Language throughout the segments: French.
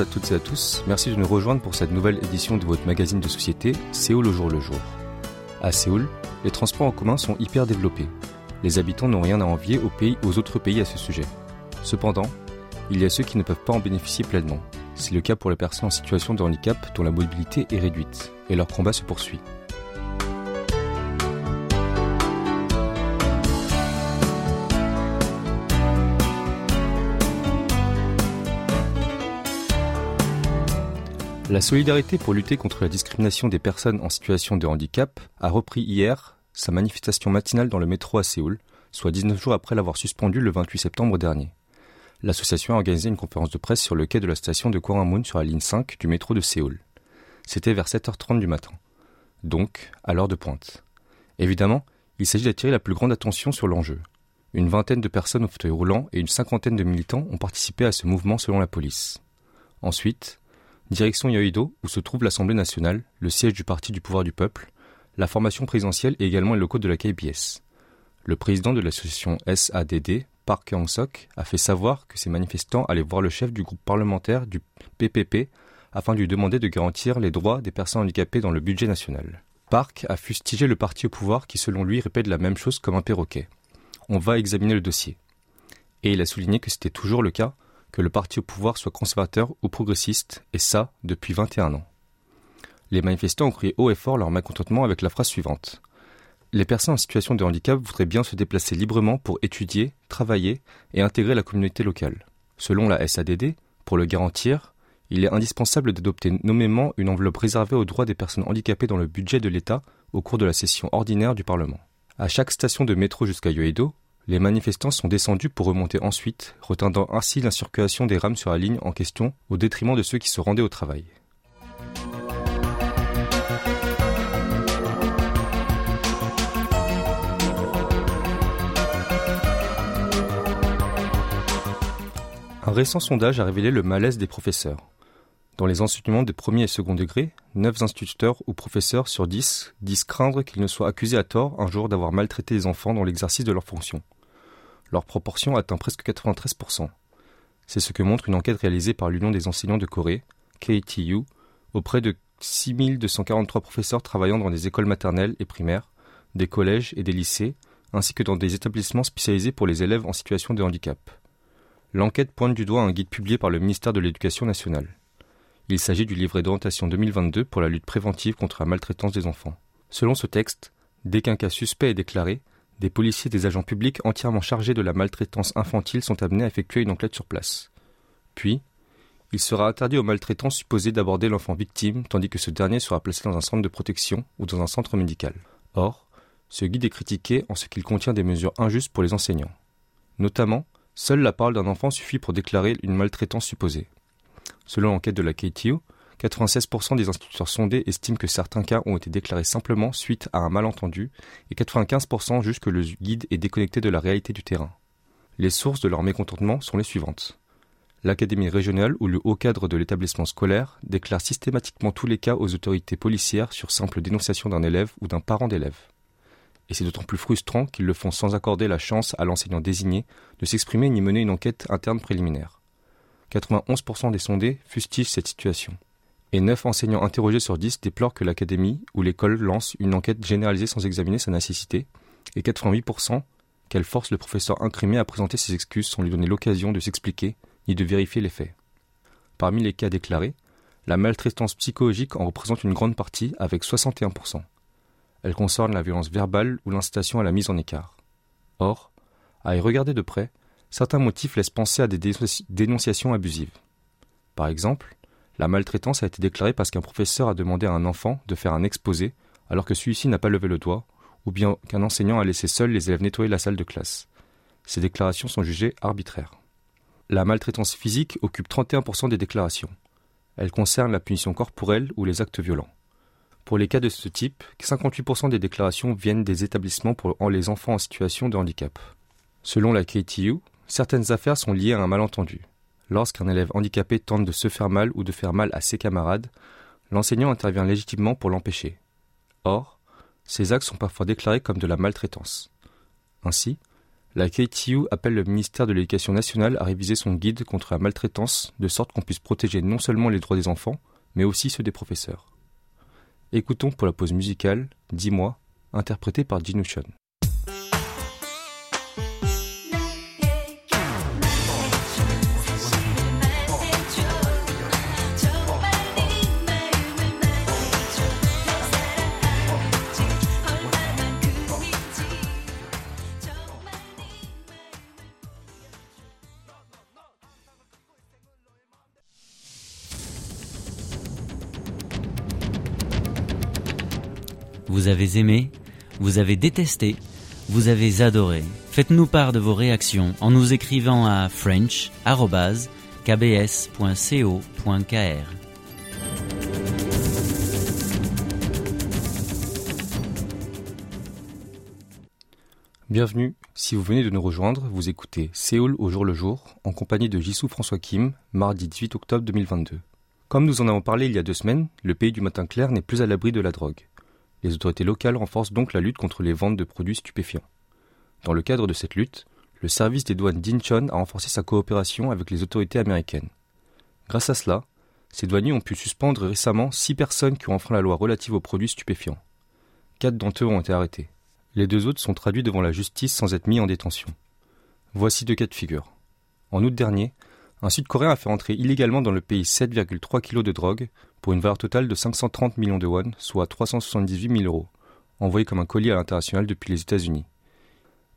À toutes et à tous, merci de nous rejoindre pour cette nouvelle édition de votre magazine de société Séoul au jour le jour. À Séoul, les transports en commun sont hyper développés. Les habitants n'ont rien à envier aux, pays, aux autres pays à ce sujet. Cependant, il y a ceux qui ne peuvent pas en bénéficier pleinement. C'est le cas pour les personnes en situation de handicap dont la mobilité est réduite, et leur combat se poursuit. La solidarité pour lutter contre la discrimination des personnes en situation de handicap a repris hier sa manifestation matinale dans le métro à Séoul, soit 19 jours après l'avoir suspendu le 28 septembre dernier. L'association a organisé une conférence de presse sur le quai de la station de Gwanghwamun sur la ligne 5 du métro de Séoul. C'était vers 7h30 du matin. Donc, à l'heure de pointe. Évidemment, il s'agit d'attirer la plus grande attention sur l'enjeu. Une vingtaine de personnes au fauteuil roulant et une cinquantaine de militants ont participé à ce mouvement selon la police. Ensuite, Direction Yoido, où se trouve l'Assemblée nationale, le siège du Parti du pouvoir du peuple, la formation présidentielle et également les locaux de la KBS. Le président de l'association SADD, Park Hyung-sok, a fait savoir que ces manifestants allaient voir le chef du groupe parlementaire du PPP afin de lui demander de garantir les droits des personnes handicapées dans le budget national. Park a fustigé le parti au pouvoir qui, selon lui, répète la même chose comme un perroquet. On va examiner le dossier. Et il a souligné que c'était toujours le cas que le parti au pouvoir soit conservateur ou progressiste, et ça depuis 21 ans. Les manifestants ont crié haut et fort leur mécontentement avec la phrase suivante. Les personnes en situation de handicap voudraient bien se déplacer librement pour étudier, travailler et intégrer la communauté locale. Selon la SADD, pour le garantir, il est indispensable d'adopter nommément une enveloppe réservée aux droits des personnes handicapées dans le budget de l'État au cours de la session ordinaire du Parlement. À chaque station de métro jusqu'à Yoedo, les manifestants sont descendus pour remonter ensuite, retardant ainsi la circulation des rames sur la ligne en question au détriment de ceux qui se rendaient au travail. Un récent sondage a révélé le malaise des professeurs. Dans les enseignements de premier et second degré, 9 instituteurs ou professeurs sur 10 disent craindre qu'ils ne soient accusés à tort un jour d'avoir maltraité les enfants dans l'exercice de leurs fonctions leur proportion atteint presque 93%. C'est ce que montre une enquête réalisée par l'Union des enseignants de Corée, KTU, auprès de 6243 professeurs travaillant dans des écoles maternelles et primaires, des collèges et des lycées, ainsi que dans des établissements spécialisés pour les élèves en situation de handicap. L'enquête pointe du doigt un guide publié par le ministère de l'Éducation nationale. Il s'agit du livret d'orientation 2022 pour la lutte préventive contre la maltraitance des enfants. Selon ce texte, dès qu'un cas suspect est déclaré, des policiers et des agents publics entièrement chargés de la maltraitance infantile sont amenés à effectuer une enquête sur place. Puis, il sera interdit aux maltraitants supposés d'aborder l'enfant victime, tandis que ce dernier sera placé dans un centre de protection ou dans un centre médical. Or, ce guide est critiqué en ce qu'il contient des mesures injustes pour les enseignants. Notamment, seule la parole d'un enfant suffit pour déclarer une maltraitance supposée. Selon l'enquête de la KTU, 96% des instituteurs sondés estiment que certains cas ont été déclarés simplement suite à un malentendu et 95% jugent que le guide est déconnecté de la réalité du terrain. Les sources de leur mécontentement sont les suivantes. L'Académie régionale ou le haut cadre de l'établissement scolaire déclare systématiquement tous les cas aux autorités policières sur simple dénonciation d'un élève ou d'un parent d'élève. Et c'est d'autant plus frustrant qu'ils le font sans accorder la chance à l'enseignant désigné de s'exprimer ni mener une enquête interne préliminaire. 91% des sondés fustigent cette situation et 9 enseignants interrogés sur 10 déplorent que l'académie ou l'école lance une enquête généralisée sans examiner sa nécessité, et 88% qu'elle force le professeur incrimé à présenter ses excuses sans lui donner l'occasion de s'expliquer ni de vérifier les faits. Parmi les cas déclarés, la maltraitance psychologique en représente une grande partie avec 61%. Elle concerne la violence verbale ou l'incitation à la mise en écart. Or, à y regarder de près, certains motifs laissent penser à des dénonciations abusives. Par exemple, la maltraitance a été déclarée parce qu'un professeur a demandé à un enfant de faire un exposé alors que celui-ci n'a pas levé le doigt, ou bien qu'un enseignant a laissé seul les élèves nettoyer la salle de classe. Ces déclarations sont jugées arbitraires. La maltraitance physique occupe 31% des déclarations. Elle concerne la punition corporelle ou les actes violents. Pour les cas de ce type, 58% des déclarations viennent des établissements pour les enfants en situation de handicap. Selon la KTU, certaines affaires sont liées à un malentendu. Lorsqu'un élève handicapé tente de se faire mal ou de faire mal à ses camarades, l'enseignant intervient légitimement pour l'empêcher. Or, ces actes sont parfois déclarés comme de la maltraitance. Ainsi, la KTU appelle le ministère de l'Éducation nationale à réviser son guide contre la maltraitance de sorte qu'on puisse protéger non seulement les droits des enfants, mais aussi ceux des professeurs. Écoutons pour la pause musicale Dis-moi, interprété par Jinushon. Vous avez aimé, vous avez détesté, vous avez adoré. Faites-nous part de vos réactions en nous écrivant à french.kbs.co.kr. Bienvenue, si vous venez de nous rejoindre, vous écoutez Séoul au jour le jour en compagnie de Jisoo François Kim, mardi 18 octobre 2022. Comme nous en avons parlé il y a deux semaines, le pays du matin clair n'est plus à l'abri de la drogue. Les autorités locales renforcent donc la lutte contre les ventes de produits stupéfiants. Dans le cadre de cette lutte, le service des douanes d'Incheon a renforcé sa coopération avec les autorités américaines. Grâce à cela, ces douaniers ont pu suspendre récemment six personnes qui ont enfreint la loi relative aux produits stupéfiants. Quatre d'entre eux ont été arrêtés. Les deux autres sont traduits devant la justice sans être mis en détention. Voici deux cas de figure. En août dernier, un Sud-Coréen a fait entrer illégalement dans le pays 7,3 kg de drogue pour une valeur totale de 530 millions de won, soit 378 000 euros, envoyé comme un colis à l'international depuis les États-Unis.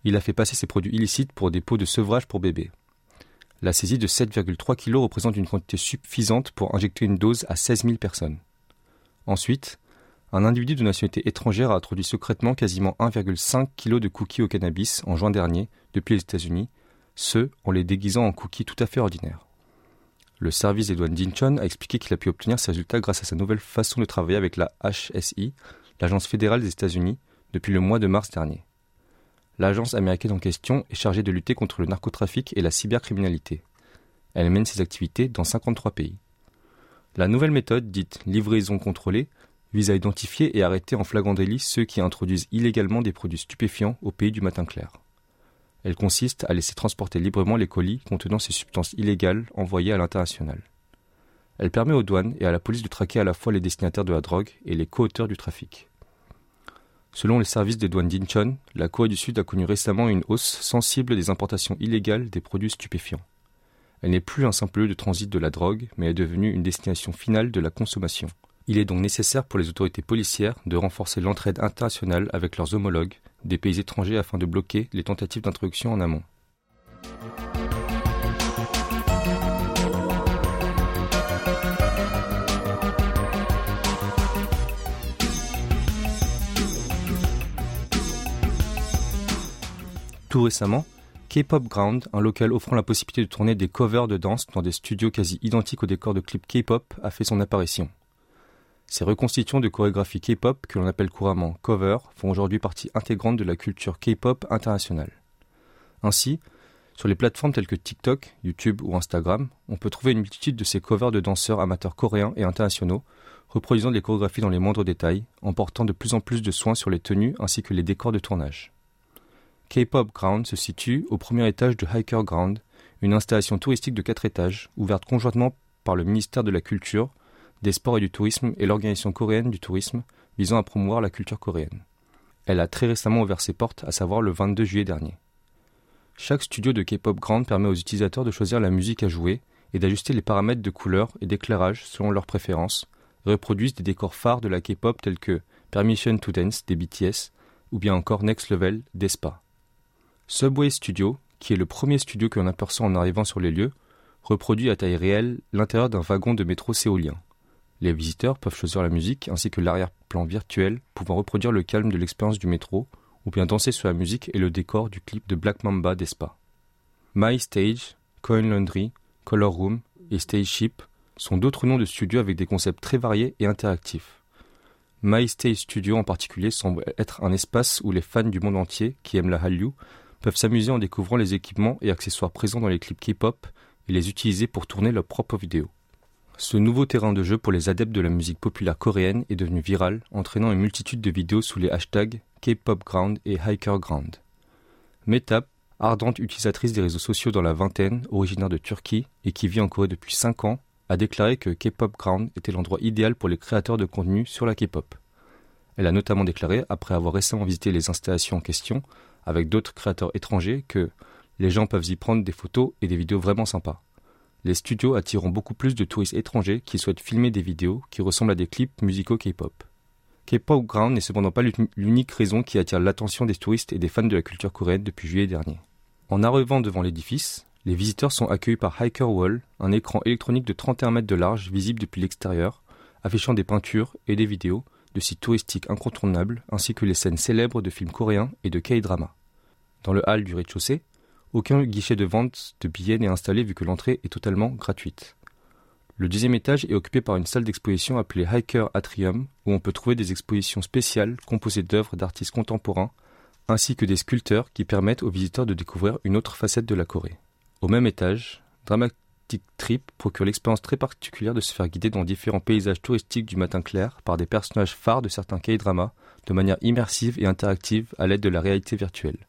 Il a fait passer ces produits illicites pour des pots de sevrage pour bébés. La saisie de 7,3 kg représente une quantité suffisante pour injecter une dose à 16 000 personnes. Ensuite, un individu de nationalité étrangère a introduit secrètement quasiment 1,5 kg de cookies au cannabis en juin dernier depuis les États-Unis, ce en les déguisant en cookies tout à fait ordinaires. Le service des douanes d'Incheon a expliqué qu'il a pu obtenir ces résultats grâce à sa nouvelle façon de travailler avec la HSI, l'agence fédérale des États-Unis, depuis le mois de mars dernier. L'agence américaine en question est chargée de lutter contre le narcotrafic et la cybercriminalité. Elle mène ses activités dans 53 pays. La nouvelle méthode, dite livraison contrôlée, vise à identifier et arrêter en flagrant délit ceux qui introduisent illégalement des produits stupéfiants au pays du matin clair. Elle consiste à laisser transporter librement les colis contenant ces substances illégales envoyées à l'international. Elle permet aux douanes et à la police de traquer à la fois les destinataires de la drogue et les co-auteurs du trafic. Selon les services des douanes d'Incheon, la Corée du Sud a connu récemment une hausse sensible des importations illégales des produits stupéfiants. Elle n'est plus un simple lieu de transit de la drogue, mais est devenue une destination finale de la consommation. Il est donc nécessaire pour les autorités policières de renforcer l'entraide internationale avec leurs homologues des pays étrangers afin de bloquer les tentatives d'introduction en amont. Tout récemment, K-Pop Ground, un local offrant la possibilité de tourner des covers de danse dans des studios quasi identiques aux décors de clips K-pop, a fait son apparition. Ces reconstitutions de chorégraphie K-pop, que l'on appelle couramment cover, font aujourd'hui partie intégrante de la culture K-pop internationale. Ainsi, sur les plateformes telles que TikTok, YouTube ou Instagram, on peut trouver une multitude de ces covers de danseurs amateurs coréens et internationaux, reproduisant des chorégraphies dans les moindres détails, en portant de plus en plus de soins sur les tenues ainsi que les décors de tournage. K-Pop Ground se situe au premier étage de Hiker Ground, une installation touristique de quatre étages, ouverte conjointement par le ministère de la Culture, des Sports et du Tourisme et l'Organisation coréenne du tourisme visant à promouvoir la culture coréenne. Elle a très récemment ouvert ses portes, à savoir le 22 juillet dernier. Chaque studio de K-pop Grand permet aux utilisateurs de choisir la musique à jouer et d'ajuster les paramètres de couleur et d'éclairage selon leurs préférences, reproduisent des décors phares de la K-pop tels que Permission to Dance des BTS ou bien encore Next Level d'ESPA. Subway Studio, qui est le premier studio que l'on aperçoit en arrivant sur les lieux, reproduit à taille réelle l'intérieur d'un wagon de métro séolien. Les visiteurs peuvent choisir la musique ainsi que l'arrière-plan virtuel pouvant reproduire le calme de l'expérience du métro ou bien danser sur la musique et le décor du clip de Black Mamba d'Espa. My Stage Coin Laundry, Color Room et Stage Ship sont d'autres noms de studios avec des concepts très variés et interactifs. My Stage Studio en particulier semble être un espace où les fans du monde entier qui aiment la Hallyu peuvent s'amuser en découvrant les équipements et accessoires présents dans les clips K-pop et les utiliser pour tourner leurs propres vidéos. Ce nouveau terrain de jeu pour les adeptes de la musique populaire coréenne est devenu viral, entraînant une multitude de vidéos sous les hashtags K-pop Ground et Hiker Ground. Metap, ardente utilisatrice des réseaux sociaux dans la vingtaine, originaire de Turquie et qui vit en Corée depuis 5 ans, a déclaré que K-pop Ground était l'endroit idéal pour les créateurs de contenu sur la K-pop. Elle a notamment déclaré, après avoir récemment visité les installations en question avec d'autres créateurs étrangers, que les gens peuvent y prendre des photos et des vidéos vraiment sympas. Les studios attireront beaucoup plus de touristes étrangers qui souhaitent filmer des vidéos qui ressemblent à des clips musicaux K-pop. K-pop Ground n'est cependant pas l'unique raison qui attire l'attention des touristes et des fans de la culture coréenne depuis juillet dernier. En arrivant devant l'édifice, les visiteurs sont accueillis par Hiker Wall, un écran électronique de 31 mètres de large visible depuis l'extérieur, affichant des peintures et des vidéos de sites touristiques incontournables ainsi que les scènes célèbres de films coréens et de K-drama. Dans le hall du rez-de-chaussée, aucun guichet de vente de billets n'est installé vu que l'entrée est totalement gratuite. Le deuxième étage est occupé par une salle d'exposition appelée Hiker Atrium, où on peut trouver des expositions spéciales composées d'œuvres d'artistes contemporains ainsi que des sculpteurs qui permettent aux visiteurs de découvrir une autre facette de la Corée. Au même étage, Dramatic Trip procure l'expérience très particulière de se faire guider dans différents paysages touristiques du matin clair par des personnages phares de certains K-dramas de manière immersive et interactive à l'aide de la réalité virtuelle.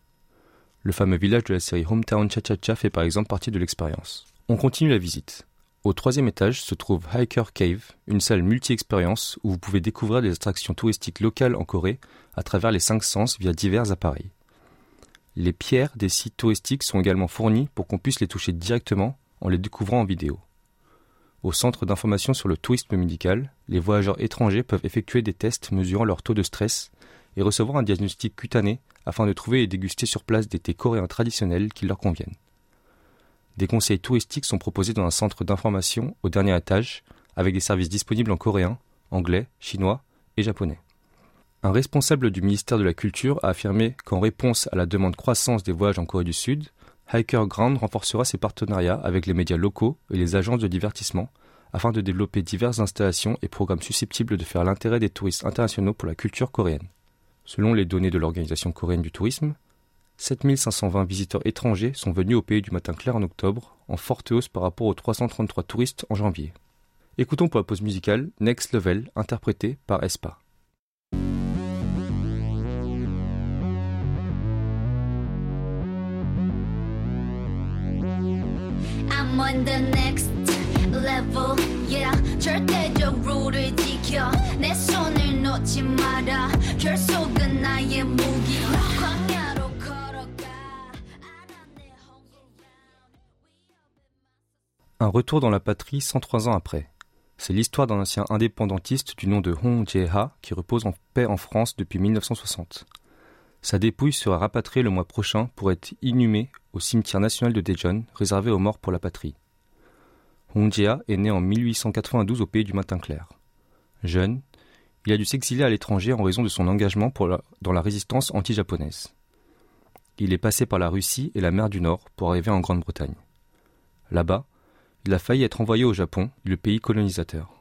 Le fameux village de la série Hometown Cha-Cha-Cha fait par exemple partie de l'expérience. On continue la visite. Au troisième étage se trouve Hiker Cave, une salle multi-expérience où vous pouvez découvrir des attractions touristiques locales en Corée à travers les cinq sens via divers appareils. Les pierres des sites touristiques sont également fournies pour qu'on puisse les toucher directement en les découvrant en vidéo. Au centre d'information sur le tourisme médical, les voyageurs étrangers peuvent effectuer des tests mesurant leur taux de stress et recevoir un diagnostic cutané afin de trouver et déguster sur place des thés coréens traditionnels qui leur conviennent. Des conseils touristiques sont proposés dans un centre d'information au dernier étage, avec des services disponibles en coréen, anglais, chinois et japonais. Un responsable du ministère de la Culture a affirmé qu'en réponse à la demande croissance des voyages en Corée du Sud, Hiker Ground renforcera ses partenariats avec les médias locaux et les agences de divertissement afin de développer diverses installations et programmes susceptibles de faire l'intérêt des touristes internationaux pour la culture coréenne. Selon les données de l'Organisation coréenne du tourisme, 7520 visiteurs étrangers sont venus au pays du matin clair en octobre, en forte hausse par rapport aux 333 touristes en janvier. Écoutons pour la pause musicale Next Level, interprété par Espa. Un retour dans la patrie 103 ans après. C'est l'histoire d'un ancien indépendantiste du nom de Hong Jae-ha qui repose en paix en France depuis 1960. Sa dépouille sera rapatriée le mois prochain pour être inhumée au cimetière national de Daejeon, réservé aux morts pour la patrie. Jae-ha est né en 1892 au pays du matin clair. Jeune, il a dû s'exiler à l'étranger en raison de son engagement dans la résistance anti-japonaise. Il est passé par la Russie et la mer du Nord pour arriver en Grande-Bretagne. Là-bas, il a failli être envoyé au Japon, le pays colonisateur.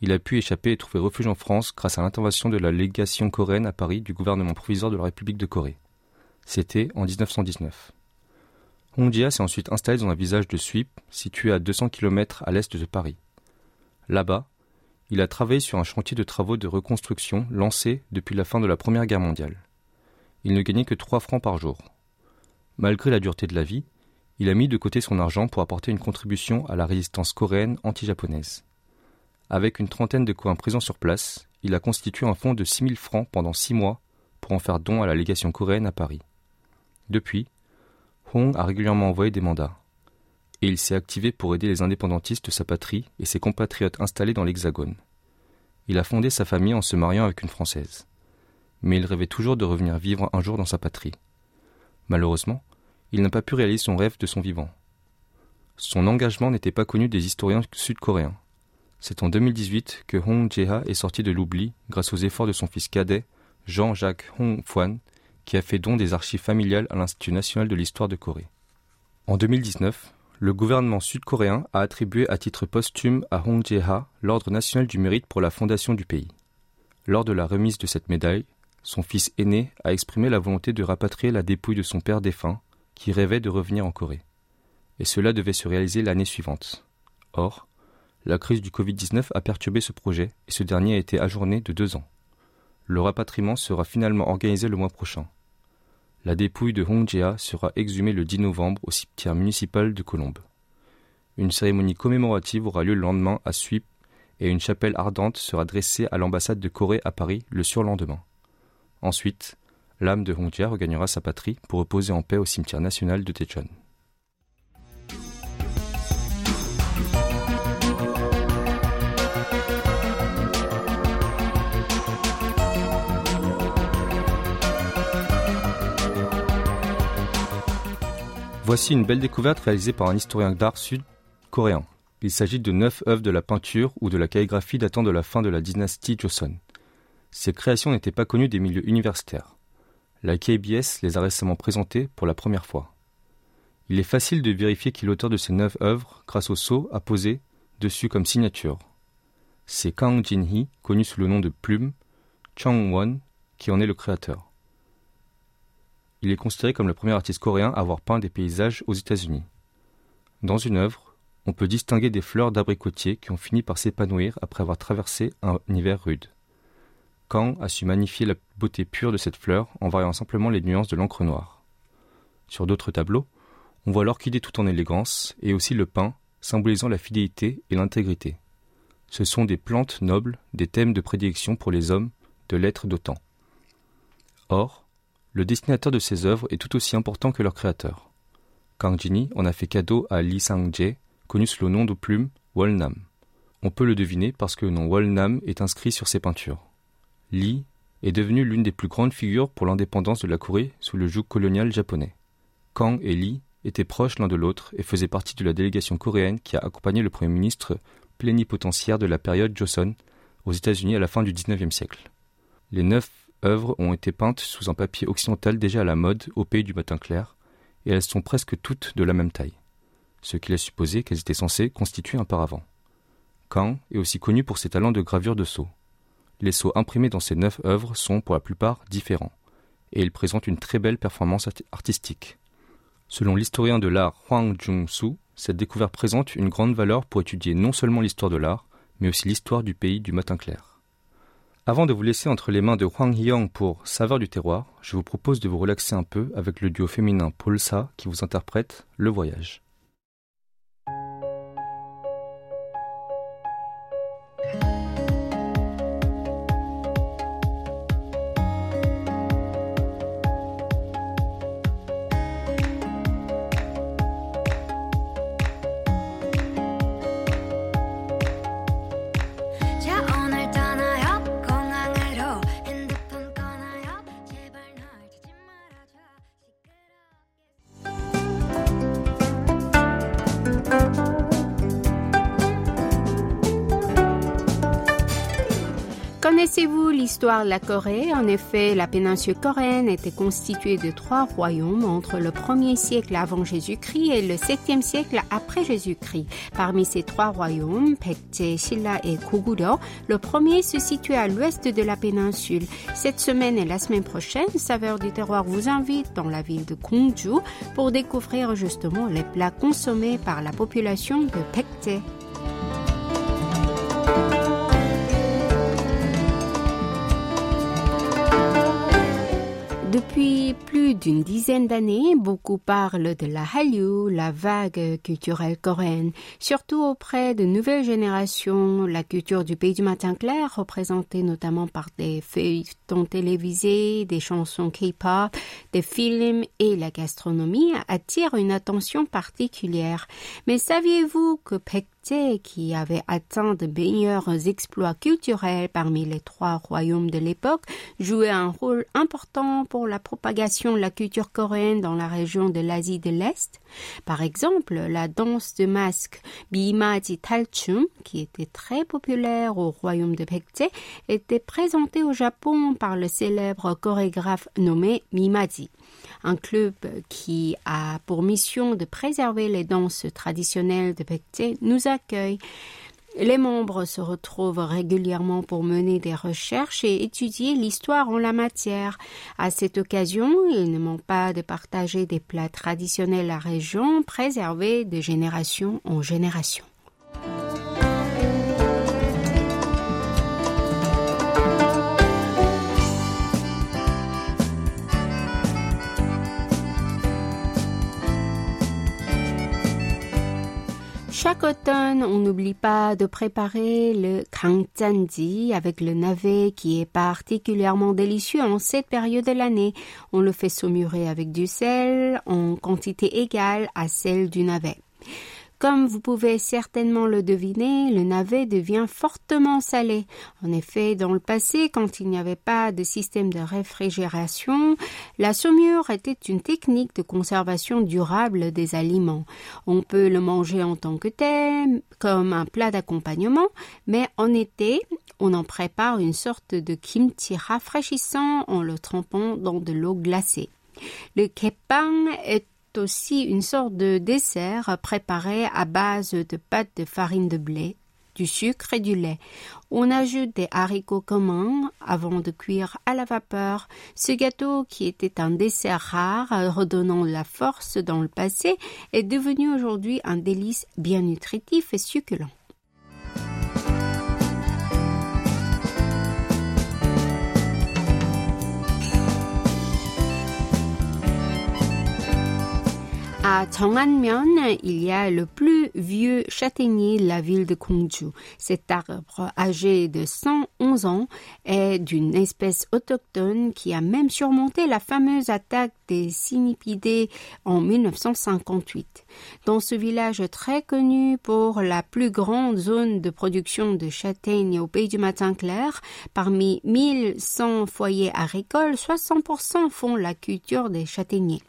Il a pu échapper et trouver refuge en France grâce à l'intervention de la légation coréenne à Paris du gouvernement provisoire de la République de Corée. C'était en 1919. Hongjia s'est ensuite installé dans un village de Suip, situé à 200 km à l'est de Paris. Là-bas, il a travaillé sur un chantier de travaux de reconstruction lancé depuis la fin de la Première Guerre mondiale. Il ne gagnait que 3 francs par jour. Malgré la dureté de la vie, il a mis de côté son argent pour apporter une contribution à la résistance coréenne anti-japonaise. Avec une trentaine de coins présents sur place, il a constitué un fonds de 6000 francs pendant six mois pour en faire don à la légation coréenne à Paris. Depuis, Hong a régulièrement envoyé des mandats. Et il s'est activé pour aider les indépendantistes de sa patrie et ses compatriotes installés dans l'Hexagone. Il a fondé sa famille en se mariant avec une Française. Mais il rêvait toujours de revenir vivre un jour dans sa patrie. Malheureusement, il n'a pas pu réaliser son rêve de son vivant. Son engagement n'était pas connu des historiens sud-coréens. C'est en 2018 que Hong Jae-ha est sorti de l'oubli grâce aux efforts de son fils cadet, Jean-Jacques Hong Fwan, qui a fait don des archives familiales à l'Institut national de l'histoire de Corée. En 2019, le gouvernement sud-coréen a attribué à titre posthume à Hong Jae-ha l'Ordre national du mérite pour la fondation du pays. Lors de la remise de cette médaille, son fils aîné a exprimé la volonté de rapatrier la dépouille de son père défunt, qui rêvait de revenir en Corée. Et cela devait se réaliser l'année suivante. Or, la crise du Covid-19 a perturbé ce projet et ce dernier a été ajourné de deux ans. Le rapatriement sera finalement organisé le mois prochain. La dépouille de Hong Jia sera exhumée le 10 novembre au cimetière municipal de Colombes. Une cérémonie commémorative aura lieu le lendemain à Suip et une chapelle ardente sera dressée à l'ambassade de Corée à Paris le surlendemain. Ensuite, l'âme de Hong Jia regagnera sa patrie pour reposer en paix au cimetière national de Daejeon. Voici une belle découverte réalisée par un historien d'art sud-coréen. Il s'agit de neuf œuvres de la peinture ou de la calligraphie datant de la fin de la dynastie Joseon. Ces créations n'étaient pas connues des milieux universitaires. La KBS les a récemment présentées pour la première fois. Il est facile de vérifier qui l'auteur de ces neuf œuvres grâce au sceau apposé dessus comme signature. C'est Kang Jin-hee, connu sous le nom de Plume, Chang Won, qui en est le créateur. Il est considéré comme le premier artiste coréen à avoir peint des paysages aux États-Unis. Dans une œuvre, on peut distinguer des fleurs d'abricotier qui ont fini par s'épanouir après avoir traversé un hiver rude. Kang a su magnifier la beauté pure de cette fleur en variant simplement les nuances de l'encre noire. Sur d'autres tableaux, on voit l'orchidée tout en élégance et aussi le pin symbolisant la fidélité et l'intégrité. Ce sont des plantes nobles, des thèmes de prédilection pour les hommes de l'être d'autant. Or, le dessinateur de ces œuvres est tout aussi important que leur créateur. Kang Jini en a fait cadeau à Lee Sang-jae, connu sous le nom de plume Wolnam. On peut le deviner parce que le nom Wolnam est inscrit sur ses peintures. Lee est devenu l'une des plus grandes figures pour l'indépendance de la Corée sous le joug colonial japonais. Kang et Lee étaient proches l'un de l'autre et faisaient partie de la délégation coréenne qui a accompagné le Premier ministre plénipotentiaire de la période Joseon aux États-Unis à la fin du XIXe siècle. Les neuf œuvres ont été peintes sous un papier occidental déjà à la mode au pays du matin clair, et elles sont presque toutes de la même taille, ce qui laisse supposer qu'elles étaient censées constituer un paravent. Kang est aussi connu pour ses talents de gravure de sceaux. Les sceaux imprimés dans ces neuf œuvres sont pour la plupart différents, et ils présentent une très belle performance artistique. Selon l'historien de l'art Huang Jung-soo, cette découverte présente une grande valeur pour étudier non seulement l'histoire de l'art, mais aussi l'histoire du pays du matin clair. Avant de vous laisser entre les mains de Huang Hyang pour Saveur du terroir, je vous propose de vous relaxer un peu avec le duo féminin Paul Sa qui vous interprète Le Voyage. Connaissez-vous l'histoire de la Corée? En effet, la péninsule coréenne était constituée de trois royaumes entre le 1er siècle avant Jésus-Christ et le 7e siècle après Jésus-Christ. Parmi ces trois royaumes, Baekje, Silla et Goguryeo, le premier se situe à l'ouest de la péninsule. Cette semaine et la semaine prochaine, Saveur du terroir vous invite dans la ville de Gongju pour découvrir justement les plats consommés par la population de Baekje. Depuis plus d'une dizaine d'années, beaucoup parlent de la Hallyu, la vague culturelle coréenne, surtout auprès de nouvelles générations. La culture du pays du matin clair, représentée notamment par des feuilletons télévisés, des chansons K-pop, des films et la gastronomie, attire une attention particulière. Mais saviez-vous que Qui avait atteint de meilleurs exploits culturels parmi les trois royaumes de l'époque, jouait un rôle important pour la propagation de la culture coréenne dans la région de l'Asie de l'Est. Par exemple, la danse de masque Bimaji Talchum, qui était très populaire au royaume de Baekje, était présentée au Japon par le célèbre chorégraphe nommé Mimaji un club qui a pour mission de préserver les danses traditionnelles de Baekje, nous accueille. Les membres se retrouvent régulièrement pour mener des recherches et étudier l'histoire en la matière. À cette occasion, ils ne manquent pas de partager des plats traditionnels à la région, préservés de génération en génération. Chaque automne, on n'oublie pas de préparer le kangjanji avec le navet qui est particulièrement délicieux en cette période de l'année. On le fait saumurer avec du sel en quantité égale à celle du navet. Comme vous pouvez certainement le deviner, le navet devient fortement salé. En effet, dans le passé, quand il n'y avait pas de système de réfrigération, la saumure était une technique de conservation durable des aliments. On peut le manger en tant que tel, comme un plat d'accompagnement, mais en été, on en prépare une sorte de kimchi rafraîchissant en le trempant dans de l'eau glacée. Le kepang est aussi une sorte de dessert préparé à base de pâte de farine de blé, du sucre et du lait. On ajoute des haricots communs avant de cuire à la vapeur. Ce gâteau, qui était un dessert rare, redonnant la force dans le passé, est devenu aujourd'hui un délice bien nutritif et succulent. À Chang'anmyeon, il y a le plus vieux châtaignier de la ville de Gongju. Cet arbre âgé de 111 ans est d'une espèce autochtone qui a même surmonté la fameuse attaque des Sinipidés en 1958. Dans ce village très connu pour la plus grande zone de production de châtaignes au pays du matin clair, parmi 1100 foyers agricoles, 60% font la culture des châtaigniers.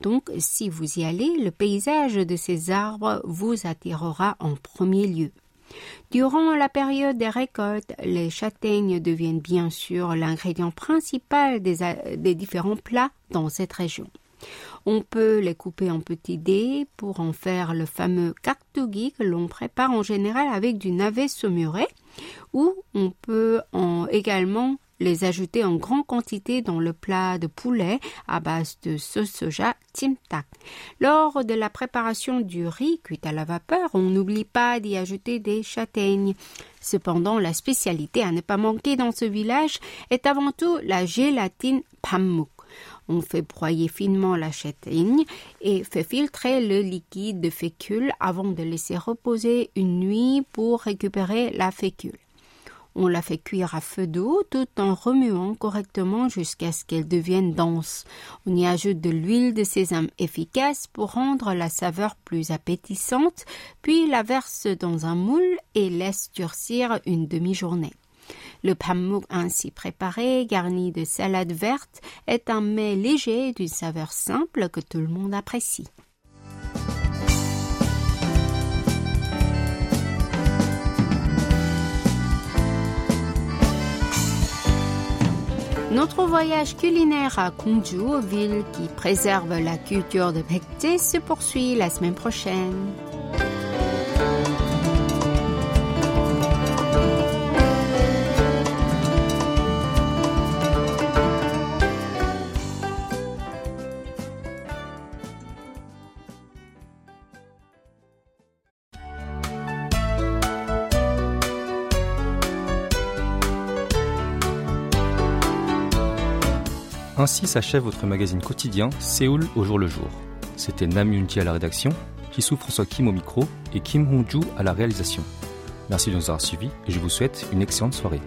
Donc, si vous y allez, le paysage de ces arbres vous attirera en premier lieu. Durant la période des récoltes, les châtaignes deviennent bien sûr l'ingrédient principal des, différents plats dans cette région. On peut les couper en petits dés pour en faire le fameux kaktugi que l'on prépare en général avec du navet saumuré ou on peut en également les ajouter en grande quantité dans le plat de poulet à base de sauce soja timtak. Lors de la préparation du riz cuit à la vapeur, on n'oublie pas d'y ajouter des châtaignes. Cependant, la spécialité à ne pas manquer dans ce village est avant tout la gélatine pamuk. On fait broyer finement la châtaigne et fait filtrer le liquide de fécule avant de laisser reposer une nuit pour récupérer la fécule. On la fait cuire à feu d'eau tout en remuant correctement jusqu'à ce qu'elle devienne dense. On y ajoute de l'huile de sésame efficace pour rendre la saveur plus appétissante, puis la verse dans un moule et laisse durcir une demi-journée. Le pamuk ainsi préparé, garni de salade verte, est un mets léger d'une saveur simple que tout le monde apprécie. Notre voyage culinaire à Gongju, ville qui préserve la culture de Baekje, se poursuit la semaine prochaine. Ainsi s'achève votre magazine quotidien Séoul au jour le jour. C'était Nam Yunji à la rédaction, Jisoo François Kim au micro et Kim Hongju à la réalisation. Merci de nous avoir suivis et je vous souhaite une excellente soirée.